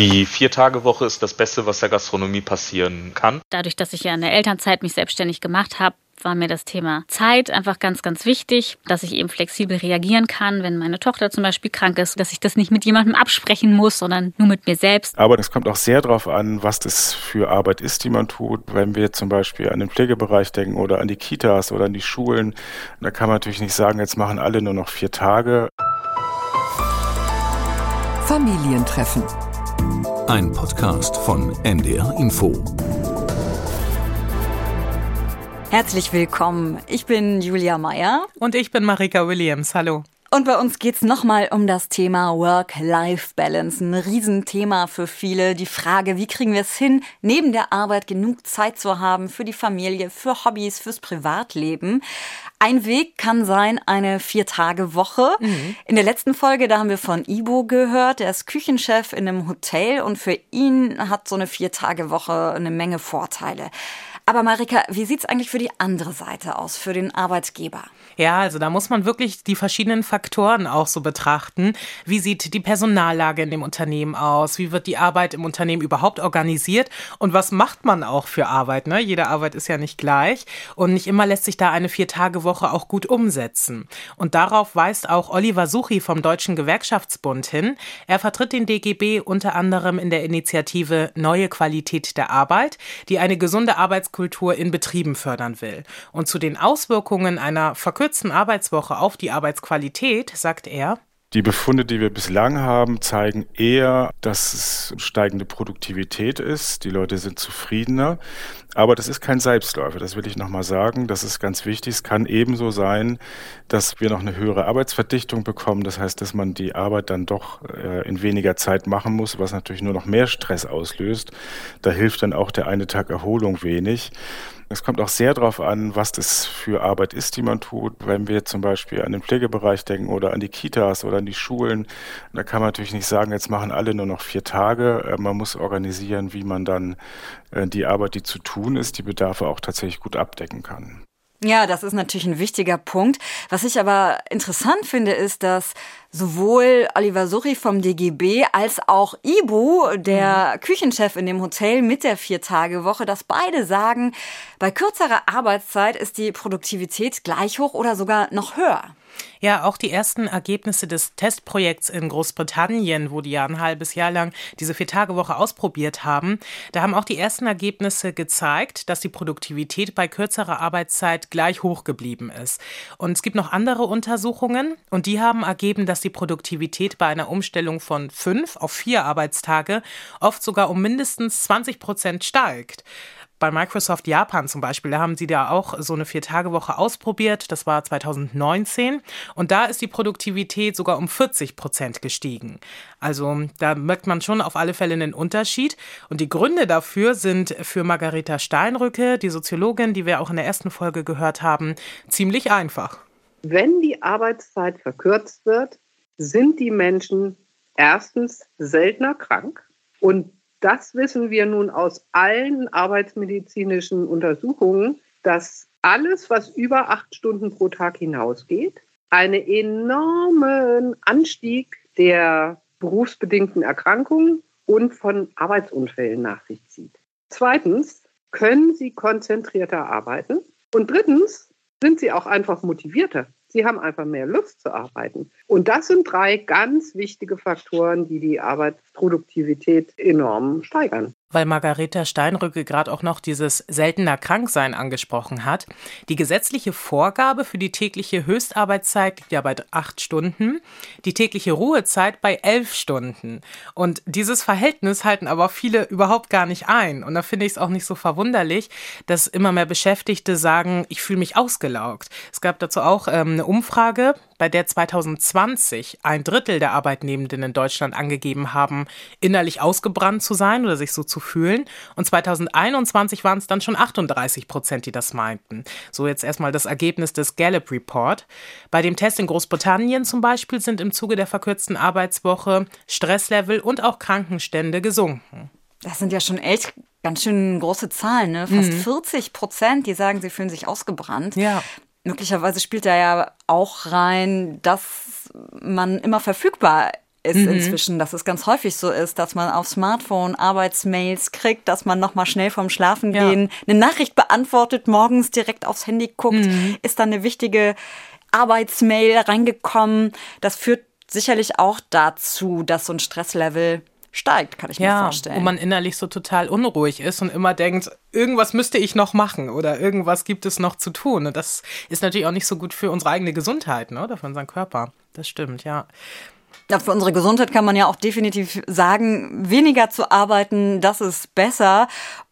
Die Vier-Tage-Woche ist das Beste, was der Gastronomie passieren kann. Dadurch, dass ich ja in der Elternzeit mich selbstständig gemacht habe, war mir das Thema Zeit einfach ganz, ganz wichtig, dass ich eben flexibel reagieren kann, wenn meine Tochter zum Beispiel krank ist, dass ich das nicht mit jemandem absprechen muss, sondern nur mit mir selbst. Aber das kommt auch sehr darauf an, was das für Arbeit ist, die man tut. Wenn wir zum Beispiel an den Pflegebereich denken oder an die Kitas oder an die Schulen, da kann man natürlich nicht sagen, jetzt machen alle nur noch vier Tage. Familientreffen. Ein Podcast von NDR Info. Herzlich willkommen. Ich bin Julia Meyer. Und ich bin Marika Williams. Hallo. Und bei uns geht's nochmal um das Thema Work-Life-Balance. Ein Riesenthema für viele. Die Frage, wie kriegen wir es hin, neben der Arbeit genug Zeit zu haben für die Familie, für Hobbys, fürs Privatleben. Ein Weg kann sein eine Vier-Tage-Woche. Mhm. In der letzten Folge, da haben wir von Ibo gehört. Er ist Küchenchef in einem Hotel und für ihn hat so eine Vier-Tage-Woche eine Menge Vorteile. Aber Marika, wie sieht's eigentlich für die andere Seite aus, für den Arbeitgeber? Ja, also da muss man wirklich die verschiedenen Faktoren auch so betrachten. Wie sieht die Personallage in dem Unternehmen aus? Wie wird die Arbeit im Unternehmen überhaupt organisiert? Und was macht man auch für Arbeit? Ne? Jede Arbeit ist ja nicht gleich. Und nicht immer lässt sich da eine Vier-Tage-Woche auch gut umsetzen. Und darauf weist auch Oliver Suchi vom Deutschen Gewerkschaftsbund hin. Er vertritt den DGB unter anderem in der Initiative Neue Qualität der Arbeit, die eine gesunde Arbeitskultur in Betrieben fördern will. Und zu den Auswirkungen einer verkürzten verkürzten Arbeitswoche auf die Arbeitsqualität, sagt er, die Befunde, die wir bislang haben, zeigen eher, dass es steigende Produktivität ist. Die Leute sind zufriedener. Aber das ist kein Selbstläufer, das will ich nochmal sagen. Das ist ganz wichtig. Es kann ebenso sein, dass wir noch eine höhere Arbeitsverdichtung bekommen. Das heißt, dass man die Arbeit dann doch äh, in weniger Zeit machen muss, was natürlich nur noch mehr Stress auslöst. Da hilft dann auch der eine Tag Erholung wenig. Es kommt auch sehr darauf an, was das für Arbeit ist, die man tut. Wenn wir zum Beispiel an den Pflegebereich denken oder an die Kitas oder an die Schulen, da kann man natürlich nicht sagen, jetzt machen alle nur noch vier Tage. Äh, man muss organisieren, wie man dann äh, die Arbeit, die zu tun ist, die Bedarfe auch tatsächlich gut abdecken kann. Ja, das ist natürlich ein wichtiger Punkt. Was ich aber interessant finde, ist, dass sowohl Oliver Suchi vom DGB als auch Ibu, der mhm. Küchenchef in dem Hotel mit der Vier-Tage-Woche, dass beide sagen, bei kürzerer Arbeitszeit ist die Produktivität gleich hoch oder sogar noch höher. Ja, auch die ersten Ergebnisse des Testprojekts in Großbritannien, wo die ja ein halbes Jahr lang diese Vier-Tage-Woche ausprobiert haben, da haben auch die ersten Ergebnisse gezeigt, dass die Produktivität bei kürzerer Arbeitszeit gleich hoch geblieben ist. Und es gibt noch andere Untersuchungen und die haben ergeben, dass die Produktivität bei einer Umstellung von fünf auf vier Arbeitstage oft sogar um mindestens 20 Prozent steigt bei Microsoft Japan zum Beispiel, da haben sie da auch so eine Vier-Tage-Woche ausprobiert. Das war 2019. Und da ist die Produktivität sogar um 40 Prozent gestiegen. Also da merkt man schon auf alle Fälle einen Unterschied. Und die Gründe dafür sind für Margareta Steinrücke, die Soziologin, die wir auch in der ersten Folge gehört haben, ziemlich einfach. Wenn die Arbeitszeit verkürzt wird, sind die Menschen erstens seltener krank und das wissen wir nun aus allen arbeitsmedizinischen Untersuchungen, dass alles, was über acht Stunden pro Tag hinausgeht, einen enormen Anstieg der berufsbedingten Erkrankungen und von Arbeitsunfällen nach sich zieht. Zweitens können sie konzentrierter arbeiten. Und drittens sind sie auch einfach motivierter. Sie haben einfach mehr Lust zu arbeiten. Und das sind drei ganz wichtige Faktoren, die die Arbeitsproduktivität enorm steigern weil Margareta Steinrücke gerade auch noch dieses seltener Kranksein angesprochen hat. Die gesetzliche Vorgabe für die tägliche Höchstarbeitszeit liegt ja bei acht Stunden, die tägliche Ruhezeit bei elf Stunden. Und dieses Verhältnis halten aber viele überhaupt gar nicht ein. Und da finde ich es auch nicht so verwunderlich, dass immer mehr Beschäftigte sagen, ich fühle mich ausgelaugt. Es gab dazu auch ähm, eine Umfrage bei der 2020 ein Drittel der Arbeitnehmenden in Deutschland angegeben haben, innerlich ausgebrannt zu sein oder sich so zu fühlen. Und 2021 waren es dann schon 38 Prozent, die das meinten. So jetzt erstmal das Ergebnis des Gallup Report. Bei dem Test in Großbritannien zum Beispiel sind im Zuge der verkürzten Arbeitswoche Stresslevel und auch Krankenstände gesunken. Das sind ja schon echt ganz schön große Zahlen, ne? Fast mhm. 40 Prozent, die sagen, sie fühlen sich ausgebrannt. Ja möglicherweise spielt da ja auch rein, dass man immer verfügbar ist mhm. inzwischen, dass es ganz häufig so ist, dass man auf Smartphone Arbeitsmails kriegt, dass man nochmal schnell vorm Schlafengehen ja. eine Nachricht beantwortet, morgens direkt aufs Handy guckt, mhm. ist dann eine wichtige Arbeitsmail reingekommen. Das führt sicherlich auch dazu, dass so ein Stresslevel steigt, kann ich ja, mir vorstellen. Wo man innerlich so total unruhig ist und immer denkt, irgendwas müsste ich noch machen oder irgendwas gibt es noch zu tun. Und das ist natürlich auch nicht so gut für unsere eigene Gesundheit ne? oder für unseren Körper. Das stimmt, ja. Ja, für unsere Gesundheit kann man ja auch definitiv sagen, weniger zu arbeiten, das ist besser.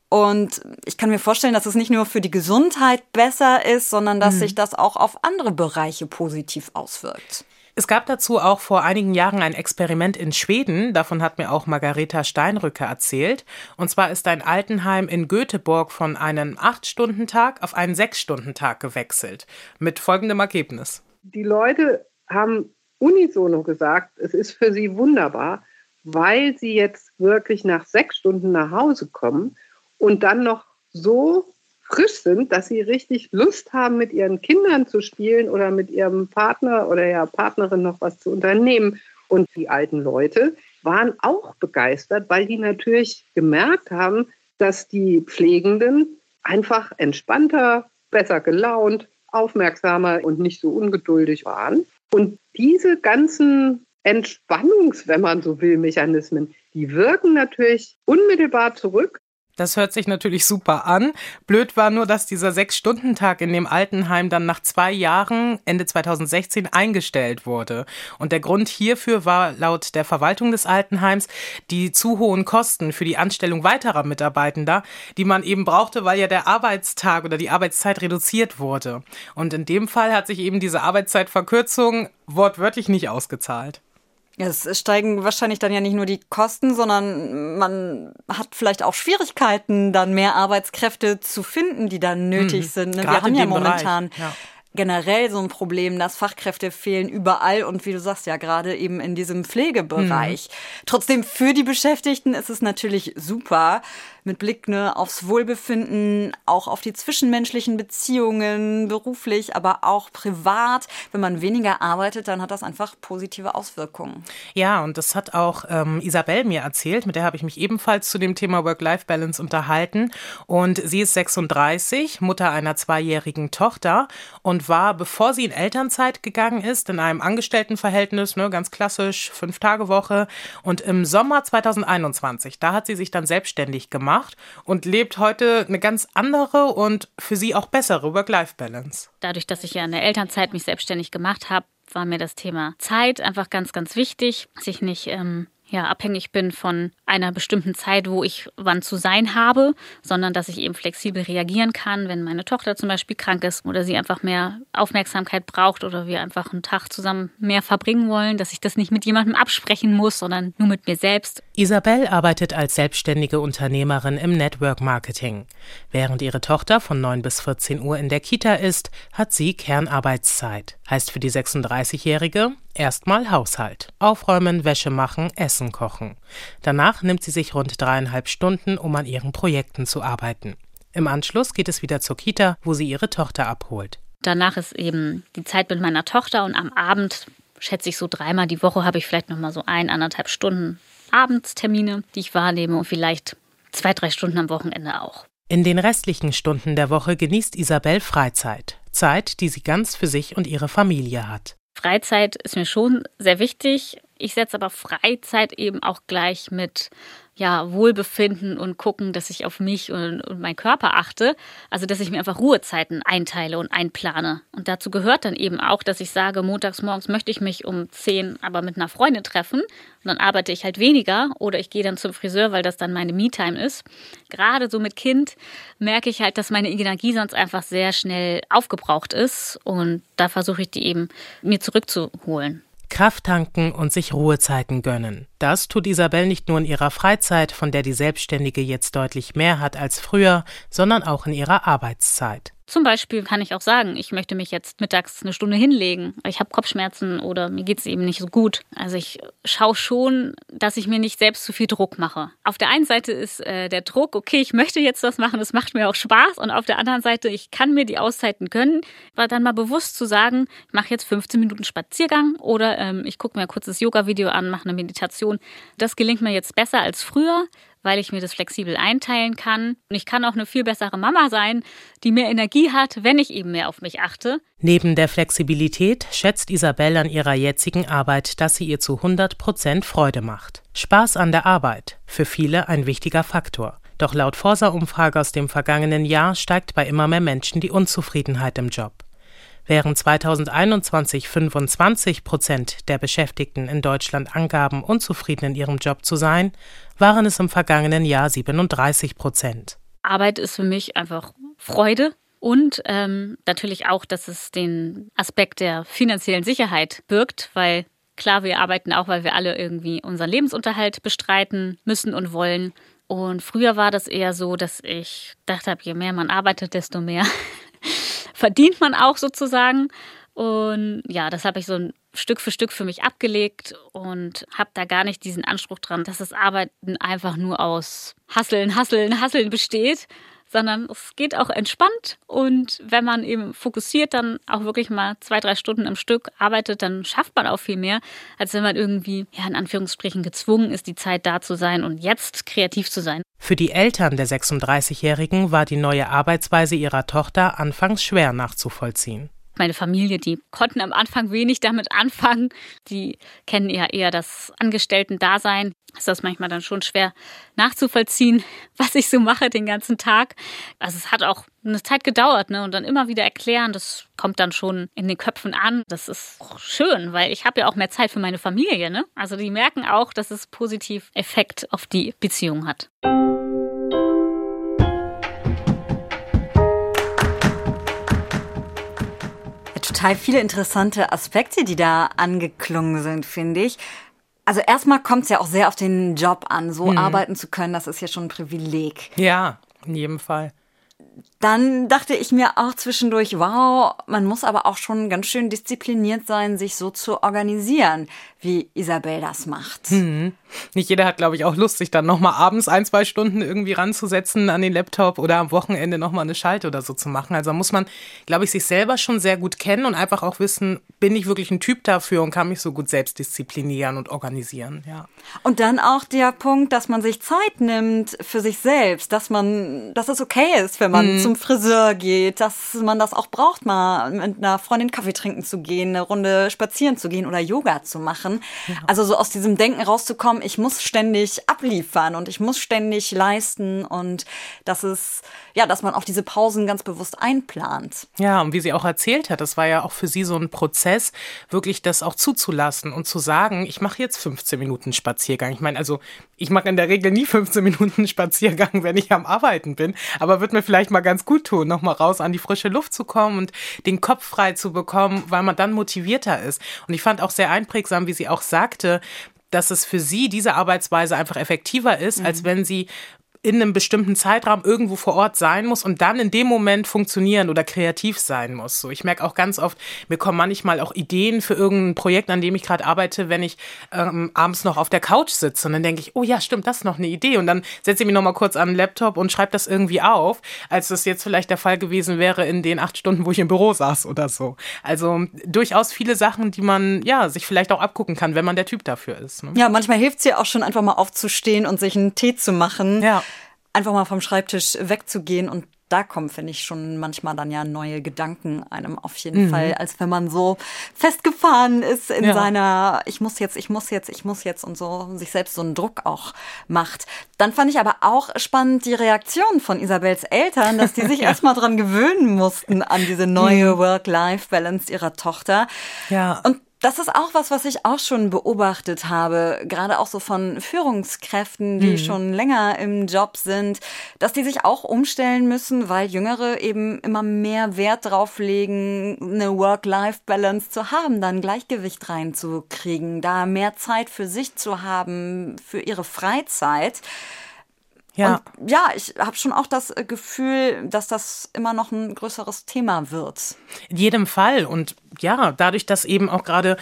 Und ich kann mir vorstellen, dass es nicht nur für die Gesundheit besser ist, sondern dass mhm. sich das auch auf andere Bereiche positiv auswirkt. Es gab dazu auch vor einigen Jahren ein Experiment in Schweden, davon hat mir auch Margareta Steinrücke erzählt. Und zwar ist ein Altenheim in Göteborg von einem 8-Stunden-Tag auf einen 6-Stunden-Tag gewechselt. Mit folgendem Ergebnis. Die Leute haben unisono gesagt, es ist für sie wunderbar, weil sie jetzt wirklich nach sechs Stunden nach Hause kommen und dann noch so frisch sind, dass sie richtig Lust haben, mit ihren Kindern zu spielen oder mit ihrem Partner oder ihrer Partnerin noch was zu unternehmen. Und die alten Leute waren auch begeistert, weil die natürlich gemerkt haben, dass die Pflegenden einfach entspannter, besser gelaunt, aufmerksamer und nicht so ungeduldig waren. Und diese ganzen Entspannungs, wenn man so will, Mechanismen, die wirken natürlich unmittelbar zurück das hört sich natürlich super an. Blöd war nur, dass dieser Sechs-Stunden-Tag in dem Altenheim dann nach zwei Jahren, Ende 2016, eingestellt wurde. Und der Grund hierfür war laut der Verwaltung des Altenheims die zu hohen Kosten für die Anstellung weiterer Mitarbeitender, die man eben brauchte, weil ja der Arbeitstag oder die Arbeitszeit reduziert wurde. Und in dem Fall hat sich eben diese Arbeitszeitverkürzung wortwörtlich nicht ausgezahlt. Es steigen wahrscheinlich dann ja nicht nur die Kosten, sondern man hat vielleicht auch Schwierigkeiten, dann mehr Arbeitskräfte zu finden, die dann nötig mhm. sind. Ne? Wir haben ja momentan ja. generell so ein Problem, dass Fachkräfte fehlen überall und wie du sagst ja gerade eben in diesem Pflegebereich. Mhm. Trotzdem für die Beschäftigten ist es natürlich super, mit Blick ne, aufs Wohlbefinden, auch auf die zwischenmenschlichen Beziehungen, beruflich, aber auch privat. Wenn man weniger arbeitet, dann hat das einfach positive Auswirkungen. Ja, und das hat auch ähm, Isabel mir erzählt, mit der habe ich mich ebenfalls zu dem Thema Work-Life-Balance unterhalten. Und sie ist 36, Mutter einer zweijährigen Tochter und war, bevor sie in Elternzeit gegangen ist, in einem Angestelltenverhältnis, ne, ganz klassisch, fünf Tage Woche. Und im Sommer 2021, da hat sie sich dann selbstständig gemacht gemacht und lebt heute eine ganz andere und für sie auch bessere Work-Life-Balance. Dadurch, dass ich ja in der Elternzeit mich selbstständig gemacht habe, war mir das Thema Zeit einfach ganz, ganz wichtig, dass ich nicht ähm, ja, abhängig bin von einer bestimmten Zeit, wo ich wann zu sein habe, sondern dass ich eben flexibel reagieren kann, wenn meine Tochter zum Beispiel krank ist oder sie einfach mehr Aufmerksamkeit braucht oder wir einfach einen Tag zusammen mehr verbringen wollen, dass ich das nicht mit jemandem absprechen muss, sondern nur mit mir selbst. Isabel arbeitet als selbstständige Unternehmerin im Network Marketing. Während ihre Tochter von 9 bis 14 Uhr in der Kita ist, hat sie Kernarbeitszeit. Heißt für die 36-Jährige erstmal Haushalt. Aufräumen, Wäsche machen, Essen kochen. Danach nimmt sie sich rund dreieinhalb Stunden, um an ihren Projekten zu arbeiten. Im Anschluss geht es wieder zur Kita, wo sie ihre Tochter abholt. Danach ist eben die Zeit mit meiner Tochter und am Abend schätze ich so dreimal die Woche habe ich vielleicht noch mal so ein anderthalb Stunden Abendstermine, die ich wahrnehme und vielleicht zwei, drei Stunden am Wochenende auch. In den restlichen Stunden der Woche genießt Isabel Freizeit. Zeit, die sie ganz für sich und ihre Familie hat. Freizeit ist mir schon sehr wichtig. Ich setze aber Freizeit eben auch gleich mit ja, Wohlbefinden und gucken, dass ich auf mich und, und meinen Körper achte. Also, dass ich mir einfach Ruhezeiten einteile und einplane. Und dazu gehört dann eben auch, dass ich sage, montags morgens möchte ich mich um 10 aber mit einer Freundin treffen. Und dann arbeite ich halt weniger oder ich gehe dann zum Friseur, weil das dann meine Me-Time ist. Gerade so mit Kind merke ich halt, dass meine Energie sonst einfach sehr schnell aufgebraucht ist. Und da versuche ich die eben mir zurückzuholen. Kraft tanken und sich Ruhezeiten gönnen. Das tut Isabel nicht nur in ihrer Freizeit, von der die Selbstständige jetzt deutlich mehr hat als früher, sondern auch in ihrer Arbeitszeit. Zum Beispiel kann ich auch sagen, ich möchte mich jetzt mittags eine Stunde hinlegen. Ich habe Kopfschmerzen oder mir geht es eben nicht so gut. Also ich schaue schon, dass ich mir nicht selbst zu viel Druck mache. Auf der einen Seite ist äh, der Druck, okay, ich möchte jetzt das machen, es macht mir auch Spaß. Und auf der anderen Seite, ich kann mir die Auszeiten gönnen. War dann mal bewusst zu sagen, ich mache jetzt 15 Minuten Spaziergang oder ähm, ich gucke mir ein kurzes Yoga-Video an, mache eine Meditation. Das gelingt mir jetzt besser als früher weil ich mir das flexibel einteilen kann. Und ich kann auch eine viel bessere Mama sein, die mehr Energie hat, wenn ich eben mehr auf mich achte. Neben der Flexibilität schätzt Isabelle an ihrer jetzigen Arbeit, dass sie ihr zu 100 Prozent Freude macht. Spaß an der Arbeit, für viele ein wichtiger Faktor. Doch laut Forsa-Umfrage aus dem vergangenen Jahr steigt bei immer mehr Menschen die Unzufriedenheit im Job. Während 2021 25 Prozent der Beschäftigten in Deutschland angaben, unzufrieden in ihrem Job zu sein, waren es im vergangenen Jahr 37 Prozent. Arbeit ist für mich einfach Freude und ähm, natürlich auch, dass es den Aspekt der finanziellen Sicherheit birgt, weil klar, wir arbeiten auch, weil wir alle irgendwie unseren Lebensunterhalt bestreiten müssen und wollen. Und früher war das eher so, dass ich dachte, je mehr man arbeitet, desto mehr verdient man auch sozusagen. Und ja, das habe ich so Stück für Stück für mich abgelegt und habe da gar nicht diesen Anspruch dran, dass das Arbeiten einfach nur aus Hasseln, Hasseln, Hasseln besteht, sondern es geht auch entspannt und wenn man eben fokussiert dann auch wirklich mal zwei, drei Stunden am Stück arbeitet, dann schafft man auch viel mehr, als wenn man irgendwie, ja, in Anführungsstrichen gezwungen ist, die Zeit da zu sein und jetzt kreativ zu sein. Für die Eltern der 36-Jährigen war die neue Arbeitsweise ihrer Tochter anfangs schwer nachzuvollziehen meine Familie, die konnten am Anfang wenig damit anfangen. Die kennen ja eher das Angestellten-Dasein. Ist das manchmal dann schon schwer nachzuvollziehen, was ich so mache den ganzen Tag. Also es hat auch eine Zeit gedauert, ne? Und dann immer wieder erklären, das kommt dann schon in den Köpfen an. Das ist schön, weil ich habe ja auch mehr Zeit für meine Familie, ne? Also die merken auch, dass es positiv Effekt auf die Beziehung hat. total viele interessante Aspekte, die da angeklungen sind, finde ich. Also erstmal kommt es ja auch sehr auf den Job an. So mhm. arbeiten zu können, das ist ja schon ein Privileg. Ja, in jedem Fall dann dachte ich mir auch zwischendurch, wow, man muss aber auch schon ganz schön diszipliniert sein, sich so zu organisieren, wie Isabel das macht. Hm. Nicht jeder hat, glaube ich, auch Lust, sich dann nochmal abends ein, zwei Stunden irgendwie ranzusetzen an den Laptop oder am Wochenende nochmal eine Schalte oder so zu machen. Also muss man, glaube ich, sich selber schon sehr gut kennen und einfach auch wissen, bin ich wirklich ein Typ dafür und kann mich so gut selbst disziplinieren und organisieren, ja. Und dann auch der Punkt, dass man sich Zeit nimmt für sich selbst, dass man, dass es okay ist, wenn man hm. Zum Friseur geht, dass man das auch braucht, mal mit einer Freundin Kaffee trinken zu gehen, eine Runde spazieren zu gehen oder Yoga zu machen. Ja. Also so aus diesem Denken rauszukommen, ich muss ständig abliefern und ich muss ständig leisten und das ist, ja, dass man auch diese Pausen ganz bewusst einplant. Ja, und wie sie auch erzählt hat, das war ja auch für sie so ein Prozess, wirklich das auch zuzulassen und zu sagen, ich mache jetzt 15 Minuten Spaziergang. Ich meine, also ich mache in der Regel nie 15 Minuten Spaziergang, wenn ich am Arbeiten bin, aber wird mir vielleicht mal ganz gut tun, nochmal raus an die frische Luft zu kommen und den Kopf frei zu bekommen, weil man dann motivierter ist. Und ich fand auch sehr einprägsam, wie sie auch sagte, dass es für sie diese Arbeitsweise einfach effektiver ist, mhm. als wenn sie in einem bestimmten Zeitraum irgendwo vor Ort sein muss und dann in dem Moment funktionieren oder kreativ sein muss. So, ich merke auch ganz oft, mir kommen manchmal auch Ideen für irgendein Projekt, an dem ich gerade arbeite, wenn ich ähm, abends noch auf der Couch sitze und dann denke ich, oh ja, stimmt, das ist noch eine Idee und dann setze ich mich noch mal kurz an den Laptop und schreibe das irgendwie auf, als das jetzt vielleicht der Fall gewesen wäre in den acht Stunden, wo ich im Büro saß oder so. Also durchaus viele Sachen, die man ja sich vielleicht auch abgucken kann, wenn man der Typ dafür ist. Ne? Ja, manchmal hilft es ja auch schon einfach mal aufzustehen und sich einen Tee zu machen. Ja einfach mal vom Schreibtisch wegzugehen und da kommen, finde ich, schon manchmal dann ja neue Gedanken einem auf jeden mhm. Fall, als wenn man so festgefahren ist in ja. seiner, ich muss jetzt, ich muss jetzt, ich muss jetzt und so sich selbst so einen Druck auch macht. Dann fand ich aber auch spannend die Reaktion von Isabels Eltern, dass die sich ja. erstmal dran gewöhnen mussten an diese neue mhm. Work-Life-Balance ihrer Tochter. Ja. Und das ist auch was, was ich auch schon beobachtet habe, gerade auch so von Führungskräften, die mhm. schon länger im Job sind, dass die sich auch umstellen müssen, weil Jüngere eben immer mehr Wert drauf legen, eine Work-Life-Balance zu haben, dann Gleichgewicht reinzukriegen, da mehr Zeit für sich zu haben, für ihre Freizeit. Ja. Und ja, ich habe schon auch das äh, Gefühl, dass das immer noch ein größeres Thema wird. In jedem Fall. Und ja, dadurch, dass eben auch gerade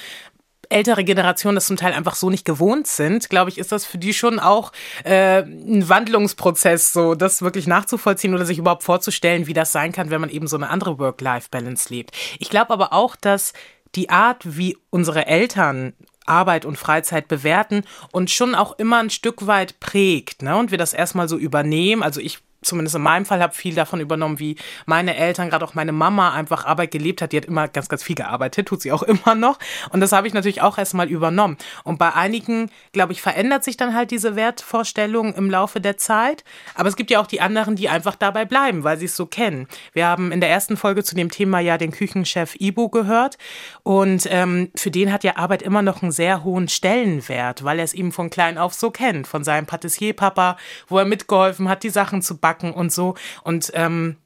ältere Generationen das zum Teil einfach so nicht gewohnt sind, glaube ich, ist das für die schon auch äh, ein Wandlungsprozess, so das wirklich nachzuvollziehen oder sich überhaupt vorzustellen, wie das sein kann, wenn man eben so eine andere Work-Life-Balance lebt. Ich glaube aber auch, dass die Art, wie unsere Eltern Arbeit und Freizeit bewerten und schon auch immer ein Stück weit prägt, ne? Und wir das erstmal so übernehmen. Also ich zumindest in meinem Fall habe viel davon übernommen, wie meine Eltern, gerade auch meine Mama einfach Arbeit gelebt hat. Die hat immer ganz, ganz viel gearbeitet, tut sie auch immer noch. Und das habe ich natürlich auch erstmal übernommen. Und bei einigen, glaube ich, verändert sich dann halt diese Wertvorstellung im Laufe der Zeit. Aber es gibt ja auch die anderen, die einfach dabei bleiben, weil sie es so kennen. Wir haben in der ersten Folge zu dem Thema ja den Küchenchef Ibo gehört. Und ähm, für den hat ja Arbeit immer noch einen sehr hohen Stellenwert, weil er es ihm von klein auf so kennt. Von seinem Patissierpapa, wo er mitgeholfen hat, die Sachen zu backen Backen und so. Und ähm,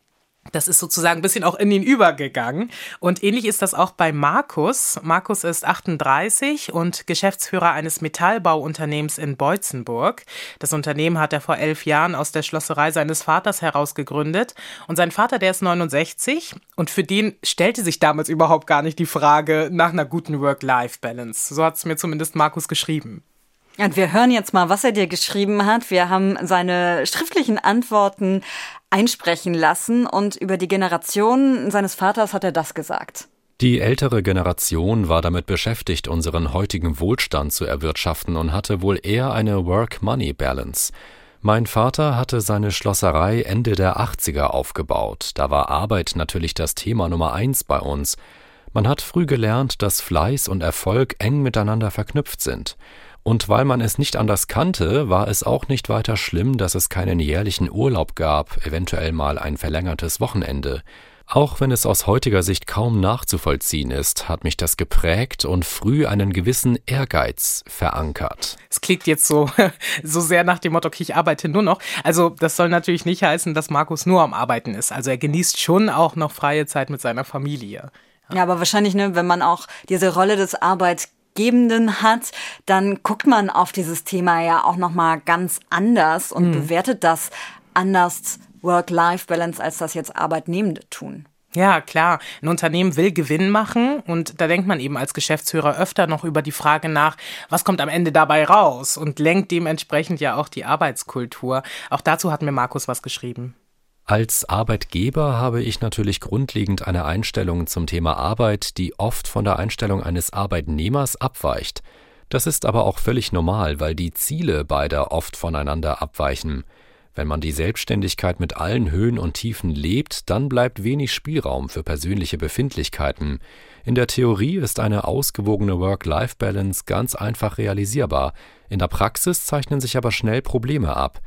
das ist sozusagen ein bisschen auch in ihn übergegangen. Und ähnlich ist das auch bei Markus. Markus ist 38 und Geschäftsführer eines Metallbauunternehmens in Beutzenburg. Das Unternehmen hat er vor elf Jahren aus der Schlosserei seines Vaters heraus gegründet. Und sein Vater, der ist 69 und für den stellte sich damals überhaupt gar nicht die Frage nach einer guten Work-Life-Balance. So hat es mir zumindest Markus geschrieben. Und wir hören jetzt mal, was er dir geschrieben hat. Wir haben seine schriftlichen Antworten einsprechen lassen und über die Generation seines Vaters hat er das gesagt. Die ältere Generation war damit beschäftigt, unseren heutigen Wohlstand zu erwirtschaften und hatte wohl eher eine Work-Money-Balance. Mein Vater hatte seine Schlosserei Ende der 80er aufgebaut. Da war Arbeit natürlich das Thema Nummer eins bei uns. Man hat früh gelernt, dass Fleiß und Erfolg eng miteinander verknüpft sind. Und weil man es nicht anders kannte, war es auch nicht weiter schlimm, dass es keinen jährlichen Urlaub gab, eventuell mal ein verlängertes Wochenende. Auch wenn es aus heutiger Sicht kaum nachzuvollziehen ist, hat mich das geprägt und früh einen gewissen Ehrgeiz verankert. Es klingt jetzt so, so sehr nach dem Motto, okay, ich arbeite nur noch. Also, das soll natürlich nicht heißen, dass Markus nur am Arbeiten ist. Also, er genießt schon auch noch freie Zeit mit seiner Familie. Ja, aber wahrscheinlich, ne, wenn man auch diese Rolle des Arbeits Gebenden hat, dann guckt man auf dieses Thema ja auch noch mal ganz anders und mhm. bewertet das anders Work-Life-Balance, als das jetzt Arbeitnehmende tun. Ja, klar. Ein Unternehmen will Gewinn machen und da denkt man eben als Geschäftsführer öfter noch über die Frage nach, was kommt am Ende dabei raus und lenkt dementsprechend ja auch die Arbeitskultur. Auch dazu hat mir Markus was geschrieben. Als Arbeitgeber habe ich natürlich grundlegend eine Einstellung zum Thema Arbeit, die oft von der Einstellung eines Arbeitnehmers abweicht. Das ist aber auch völlig normal, weil die Ziele beider oft voneinander abweichen. Wenn man die Selbstständigkeit mit allen Höhen und Tiefen lebt, dann bleibt wenig Spielraum für persönliche Befindlichkeiten. In der Theorie ist eine ausgewogene Work-Life-Balance ganz einfach realisierbar, in der Praxis zeichnen sich aber schnell Probleme ab.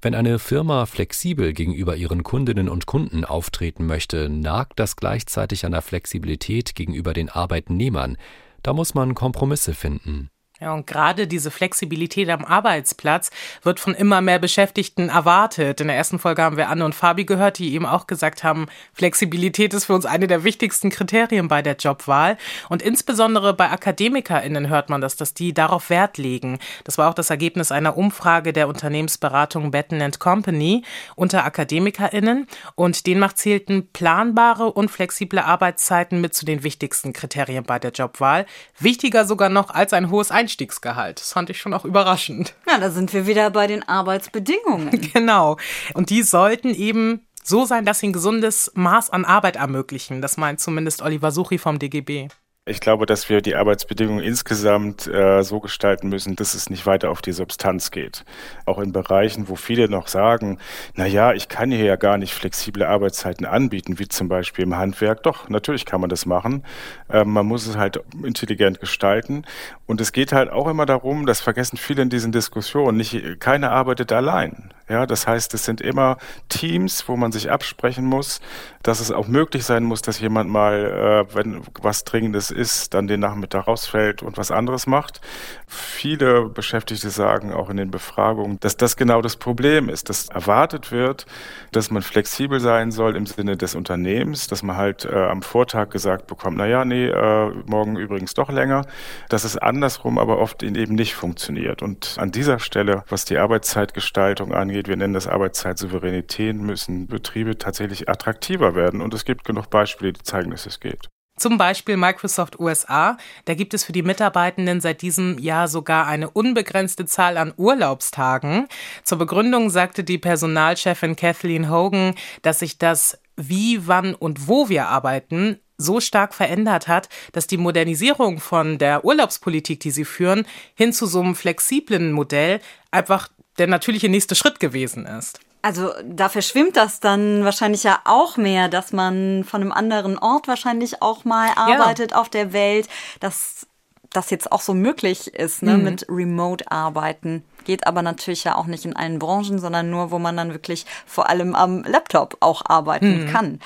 Wenn eine Firma flexibel gegenüber ihren Kundinnen und Kunden auftreten möchte, nagt das gleichzeitig an der Flexibilität gegenüber den Arbeitnehmern. Da muss man Kompromisse finden. Ja, und gerade diese Flexibilität am Arbeitsplatz wird von immer mehr Beschäftigten erwartet. In der ersten Folge haben wir Anne und Fabi gehört, die eben auch gesagt haben, Flexibilität ist für uns eine der wichtigsten Kriterien bei der Jobwahl. Und insbesondere bei AkademikerInnen hört man das, dass die darauf Wert legen. Das war auch das Ergebnis einer Umfrage der Unternehmensberatung Betten Company unter AkademikerInnen. Und demnach zählten planbare und flexible Arbeitszeiten mit zu den wichtigsten Kriterien bei der Jobwahl. Wichtiger sogar noch als ein hohes Einkommen Einstiegsgehalt. Das fand ich schon auch überraschend. Ja, da sind wir wieder bei den Arbeitsbedingungen. genau. Und die sollten eben so sein, dass sie ein gesundes Maß an Arbeit ermöglichen. Das meint zumindest Oliver Suchi vom DGB. Ich glaube, dass wir die Arbeitsbedingungen insgesamt äh, so gestalten müssen, dass es nicht weiter auf die Substanz geht. Auch in Bereichen, wo viele noch sagen, na ja, ich kann hier ja gar nicht flexible Arbeitszeiten anbieten, wie zum Beispiel im Handwerk. Doch, natürlich kann man das machen. Äh, man muss es halt intelligent gestalten. Und es geht halt auch immer darum, das vergessen viele in diesen Diskussionen, nicht, keiner arbeitet allein. Ja, das heißt, es sind immer Teams, wo man sich absprechen muss, dass es auch möglich sein muss, dass jemand mal, äh, wenn was Dringendes ist, dann den Nachmittag rausfällt und was anderes macht. Viele Beschäftigte sagen auch in den Befragungen, dass das genau das Problem ist, dass erwartet wird, dass man flexibel sein soll im Sinne des Unternehmens, dass man halt äh, am Vortag gesagt bekommt, na ja, nee, äh, morgen übrigens doch länger, dass es andersrum aber oft eben nicht funktioniert. Und an dieser Stelle, was die Arbeitszeitgestaltung angeht. Wir nennen das Arbeitszeitsouveränität, müssen Betriebe tatsächlich attraktiver werden. Und es gibt genug Beispiele, die zeigen, dass es geht. Zum Beispiel Microsoft USA. Da gibt es für die Mitarbeitenden seit diesem Jahr sogar eine unbegrenzte Zahl an Urlaubstagen. Zur Begründung sagte die Personalchefin Kathleen Hogan, dass sich das wie, wann und wo wir arbeiten so stark verändert hat, dass die Modernisierung von der Urlaubspolitik, die sie führen, hin zu so einem flexiblen Modell einfach der natürliche nächste Schritt gewesen ist. Also da verschwimmt das dann wahrscheinlich ja auch mehr, dass man von einem anderen Ort wahrscheinlich auch mal arbeitet ja. auf der Welt, dass das jetzt auch so möglich ist ne, mhm. mit Remote-Arbeiten. Geht aber natürlich ja auch nicht in allen Branchen, sondern nur, wo man dann wirklich vor allem am Laptop auch arbeiten mhm. kann.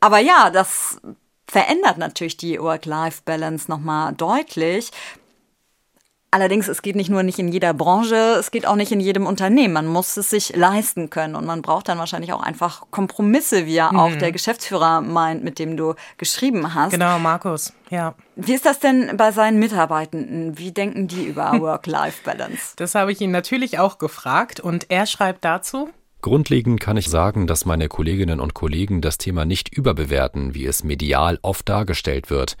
Aber ja, das verändert natürlich die Work-Life-Balance nochmal deutlich. Allerdings, es geht nicht nur nicht in jeder Branche, es geht auch nicht in jedem Unternehmen. Man muss es sich leisten können und man braucht dann wahrscheinlich auch einfach Kompromisse, wie ja mhm. auch der Geschäftsführer meint, mit dem du geschrieben hast. Genau, Markus, ja. Wie ist das denn bei seinen Mitarbeitenden? Wie denken die über Work-Life-Balance? Das habe ich ihn natürlich auch gefragt und er schreibt dazu. Grundlegend kann ich sagen, dass meine Kolleginnen und Kollegen das Thema nicht überbewerten, wie es medial oft dargestellt wird.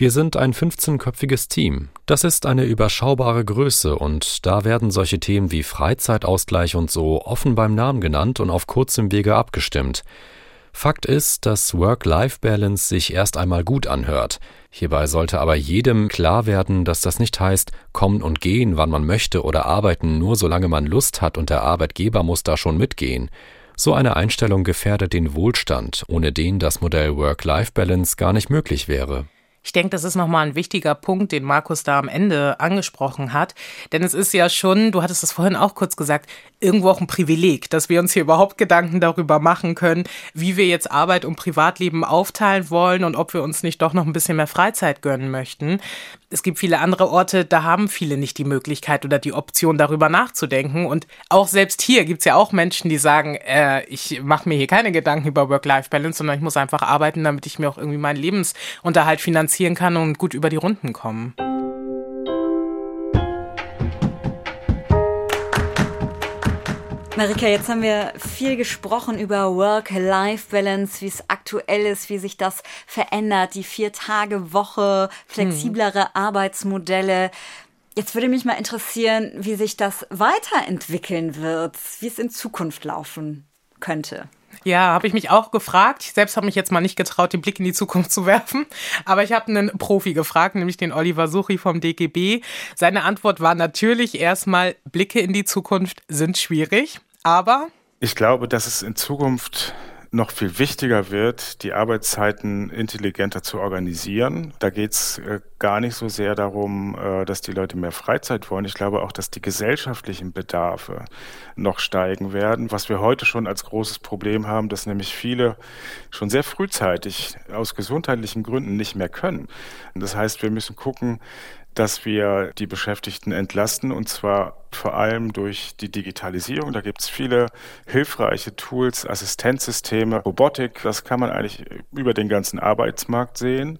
Wir sind ein 15-köpfiges Team. Das ist eine überschaubare Größe und da werden solche Themen wie Freizeitausgleich und so offen beim Namen genannt und auf kurzem Wege abgestimmt. Fakt ist, dass Work-Life-Balance sich erst einmal gut anhört. Hierbei sollte aber jedem klar werden, dass das nicht heißt, kommen und gehen, wann man möchte oder arbeiten nur solange man Lust hat und der Arbeitgeber muss da schon mitgehen. So eine Einstellung gefährdet den Wohlstand, ohne den das Modell Work-Life-Balance gar nicht möglich wäre. Ich denke, das ist nochmal ein wichtiger Punkt, den Markus da am Ende angesprochen hat. Denn es ist ja schon, du hattest es vorhin auch kurz gesagt, irgendwo auch ein Privileg, dass wir uns hier überhaupt Gedanken darüber machen können, wie wir jetzt Arbeit und Privatleben aufteilen wollen und ob wir uns nicht doch noch ein bisschen mehr Freizeit gönnen möchten. Es gibt viele andere Orte, da haben viele nicht die Möglichkeit oder die Option, darüber nachzudenken. Und auch selbst hier gibt es ja auch Menschen, die sagen, äh, ich mache mir hier keine Gedanken über Work-Life-Balance, sondern ich muss einfach arbeiten, damit ich mir auch irgendwie meinen Lebensunterhalt finanzieren kann und gut über die Runden kommen. Marika, jetzt haben wir viel gesprochen über Work-Life-Balance, wie es aktuell ist, wie sich das verändert, die Vier-Tage-Woche, flexiblere hm. Arbeitsmodelle. Jetzt würde mich mal interessieren, wie sich das weiterentwickeln wird, wie es in Zukunft laufen könnte. Ja, habe ich mich auch gefragt. Ich selbst habe mich jetzt mal nicht getraut, den Blick in die Zukunft zu werfen. Aber ich habe einen Profi gefragt, nämlich den Oliver Suchi vom DGB. Seine Antwort war natürlich erstmal, Blicke in die Zukunft sind schwierig. Aber ich glaube, dass es in Zukunft noch viel wichtiger wird, die Arbeitszeiten intelligenter zu organisieren. Da geht es äh, gar nicht so sehr darum, äh, dass die Leute mehr Freizeit wollen. Ich glaube auch, dass die gesellschaftlichen Bedarfe noch steigen werden, was wir heute schon als großes Problem haben, dass nämlich viele schon sehr frühzeitig aus gesundheitlichen Gründen nicht mehr können. Das heißt, wir müssen gucken, dass wir die Beschäftigten entlasten und zwar vor allem durch die Digitalisierung. Da gibt es viele hilfreiche Tools, Assistenzsysteme, Robotik. Das kann man eigentlich über den ganzen Arbeitsmarkt sehen.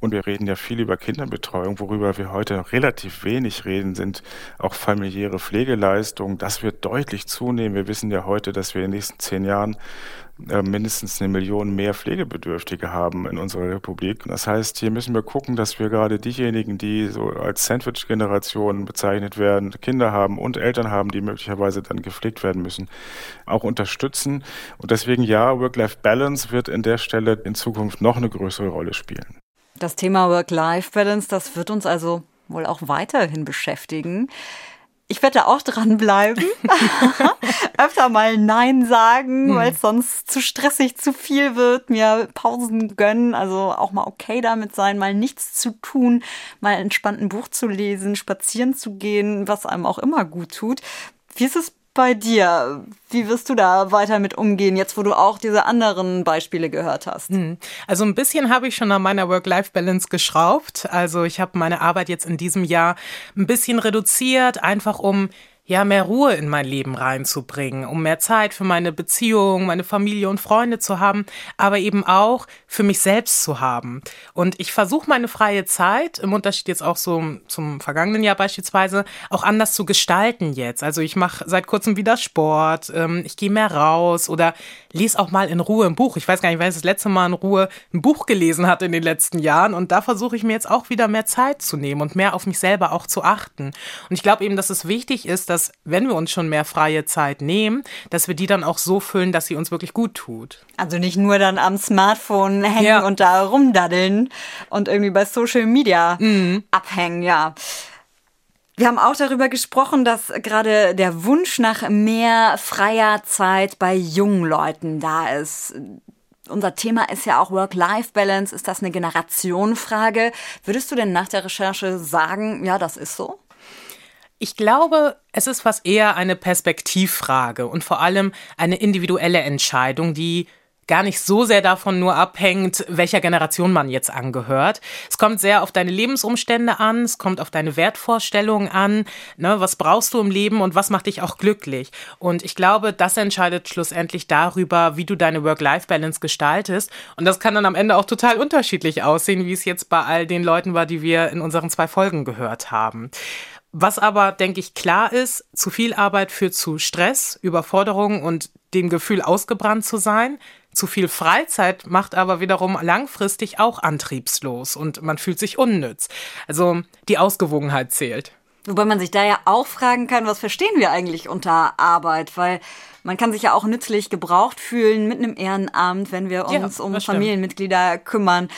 Und wir reden ja viel über Kinderbetreuung. Worüber wir heute relativ wenig reden, sind auch familiäre Pflegeleistungen. Das wird deutlich zunehmen. Wir wissen ja heute, dass wir in den nächsten zehn Jahren äh, mindestens eine Million mehr Pflegebedürftige haben in unserer Republik. Das heißt, hier müssen wir gucken, dass wir gerade diejenigen, die so als Sandwich-Generation bezeichnet werden, Kinder haben und Eltern haben, die möglicherweise dann gepflegt werden müssen, auch unterstützen. Und deswegen ja, Work-Life-Balance wird in der Stelle in Zukunft noch eine größere Rolle spielen. Das Thema Work-Life-Balance, das wird uns also wohl auch weiterhin beschäftigen. Ich werde auch dranbleiben. Öfter mal Nein sagen, hm. weil es sonst zu stressig, zu viel wird. Mir Pausen gönnen, also auch mal okay damit sein, mal nichts zu tun, mal entspannt ein Buch zu lesen, spazieren zu gehen, was einem auch immer gut tut. Wie ist es bei dir? Wie wirst du da weiter mit umgehen, jetzt wo du auch diese anderen Beispiele gehört hast? Hm. Also ein bisschen habe ich schon an meiner Work-Life-Balance geschraubt. Also ich habe meine Arbeit jetzt in diesem Jahr ein bisschen reduziert, einfach um ja, mehr Ruhe in mein Leben reinzubringen, um mehr Zeit für meine Beziehung, meine Familie und Freunde zu haben, aber eben auch für mich selbst zu haben. Und ich versuche meine freie Zeit, im Unterschied jetzt auch so zum vergangenen Jahr beispielsweise, auch anders zu gestalten jetzt. Also ich mache seit kurzem wieder Sport, ähm, ich gehe mehr raus oder lese auch mal in Ruhe ein Buch. Ich weiß gar nicht, ich das letzte Mal in Ruhe ein Buch gelesen hatte in den letzten Jahren. Und da versuche ich mir jetzt auch wieder mehr Zeit zu nehmen und mehr auf mich selber auch zu achten. Und ich glaube eben, dass es wichtig ist, dass dass wenn wir uns schon mehr freie Zeit nehmen, dass wir die dann auch so füllen, dass sie uns wirklich gut tut. Also nicht nur dann am Smartphone hängen ja. und da rumdaddeln und irgendwie bei Social Media mhm. abhängen, ja. Wir haben auch darüber gesprochen, dass gerade der Wunsch nach mehr freier Zeit bei jungen Leuten da ist. Unser Thema ist ja auch Work-Life-Balance. Ist das eine Generationenfrage? Würdest du denn nach der Recherche sagen, ja, das ist so? Ich glaube, es ist was eher eine Perspektivfrage und vor allem eine individuelle Entscheidung, die gar nicht so sehr davon nur abhängt, welcher Generation man jetzt angehört. Es kommt sehr auf deine Lebensumstände an, es kommt auf deine Wertvorstellungen an, ne, was brauchst du im Leben und was macht dich auch glücklich. Und ich glaube, das entscheidet schlussendlich darüber, wie du deine Work-Life-Balance gestaltest. Und das kann dann am Ende auch total unterschiedlich aussehen, wie es jetzt bei all den Leuten war, die wir in unseren zwei Folgen gehört haben. Was aber, denke ich, klar ist, zu viel Arbeit führt zu Stress, Überforderung und dem Gefühl, ausgebrannt zu sein. Zu viel Freizeit macht aber wiederum langfristig auch antriebslos und man fühlt sich unnütz. Also die Ausgewogenheit zählt. Wobei man sich da ja auch fragen kann, was verstehen wir eigentlich unter Arbeit? Weil man kann sich ja auch nützlich gebraucht fühlen mit einem Ehrenamt, wenn wir uns ja, um Familienmitglieder kümmern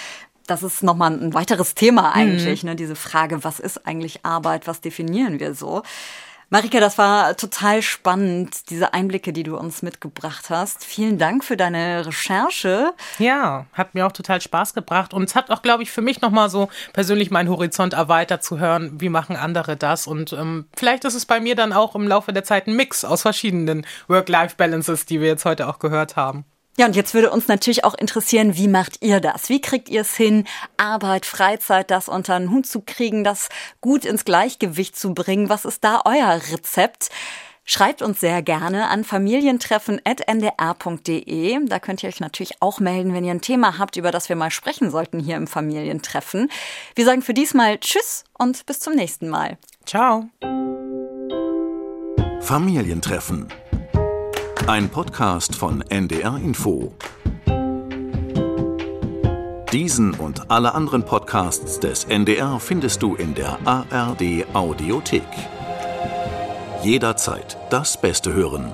das ist nochmal ein weiteres Thema eigentlich, mhm. ne? diese Frage, was ist eigentlich Arbeit, was definieren wir so? Marika, das war total spannend, diese Einblicke, die du uns mitgebracht hast. Vielen Dank für deine Recherche. Ja, hat mir auch total Spaß gebracht und es hat auch, glaube ich, für mich nochmal so persönlich meinen Horizont erweitert zu hören, wie machen andere das und ähm, vielleicht ist es bei mir dann auch im Laufe der Zeit ein Mix aus verschiedenen Work-Life-Balances, die wir jetzt heute auch gehört haben. Ja, und jetzt würde uns natürlich auch interessieren, wie macht ihr das? Wie kriegt ihr es hin, Arbeit, Freizeit, das unter den Hut zu kriegen, das gut ins Gleichgewicht zu bringen? Was ist da euer Rezept? Schreibt uns sehr gerne an familientreffen.ndr.de. Da könnt ihr euch natürlich auch melden, wenn ihr ein Thema habt, über das wir mal sprechen sollten hier im Familientreffen. Wir sagen für diesmal Tschüss und bis zum nächsten Mal. Ciao. Familientreffen ein Podcast von NDR Info. Diesen und alle anderen Podcasts des NDR findest du in der ARD Audiothek. Jederzeit das Beste hören.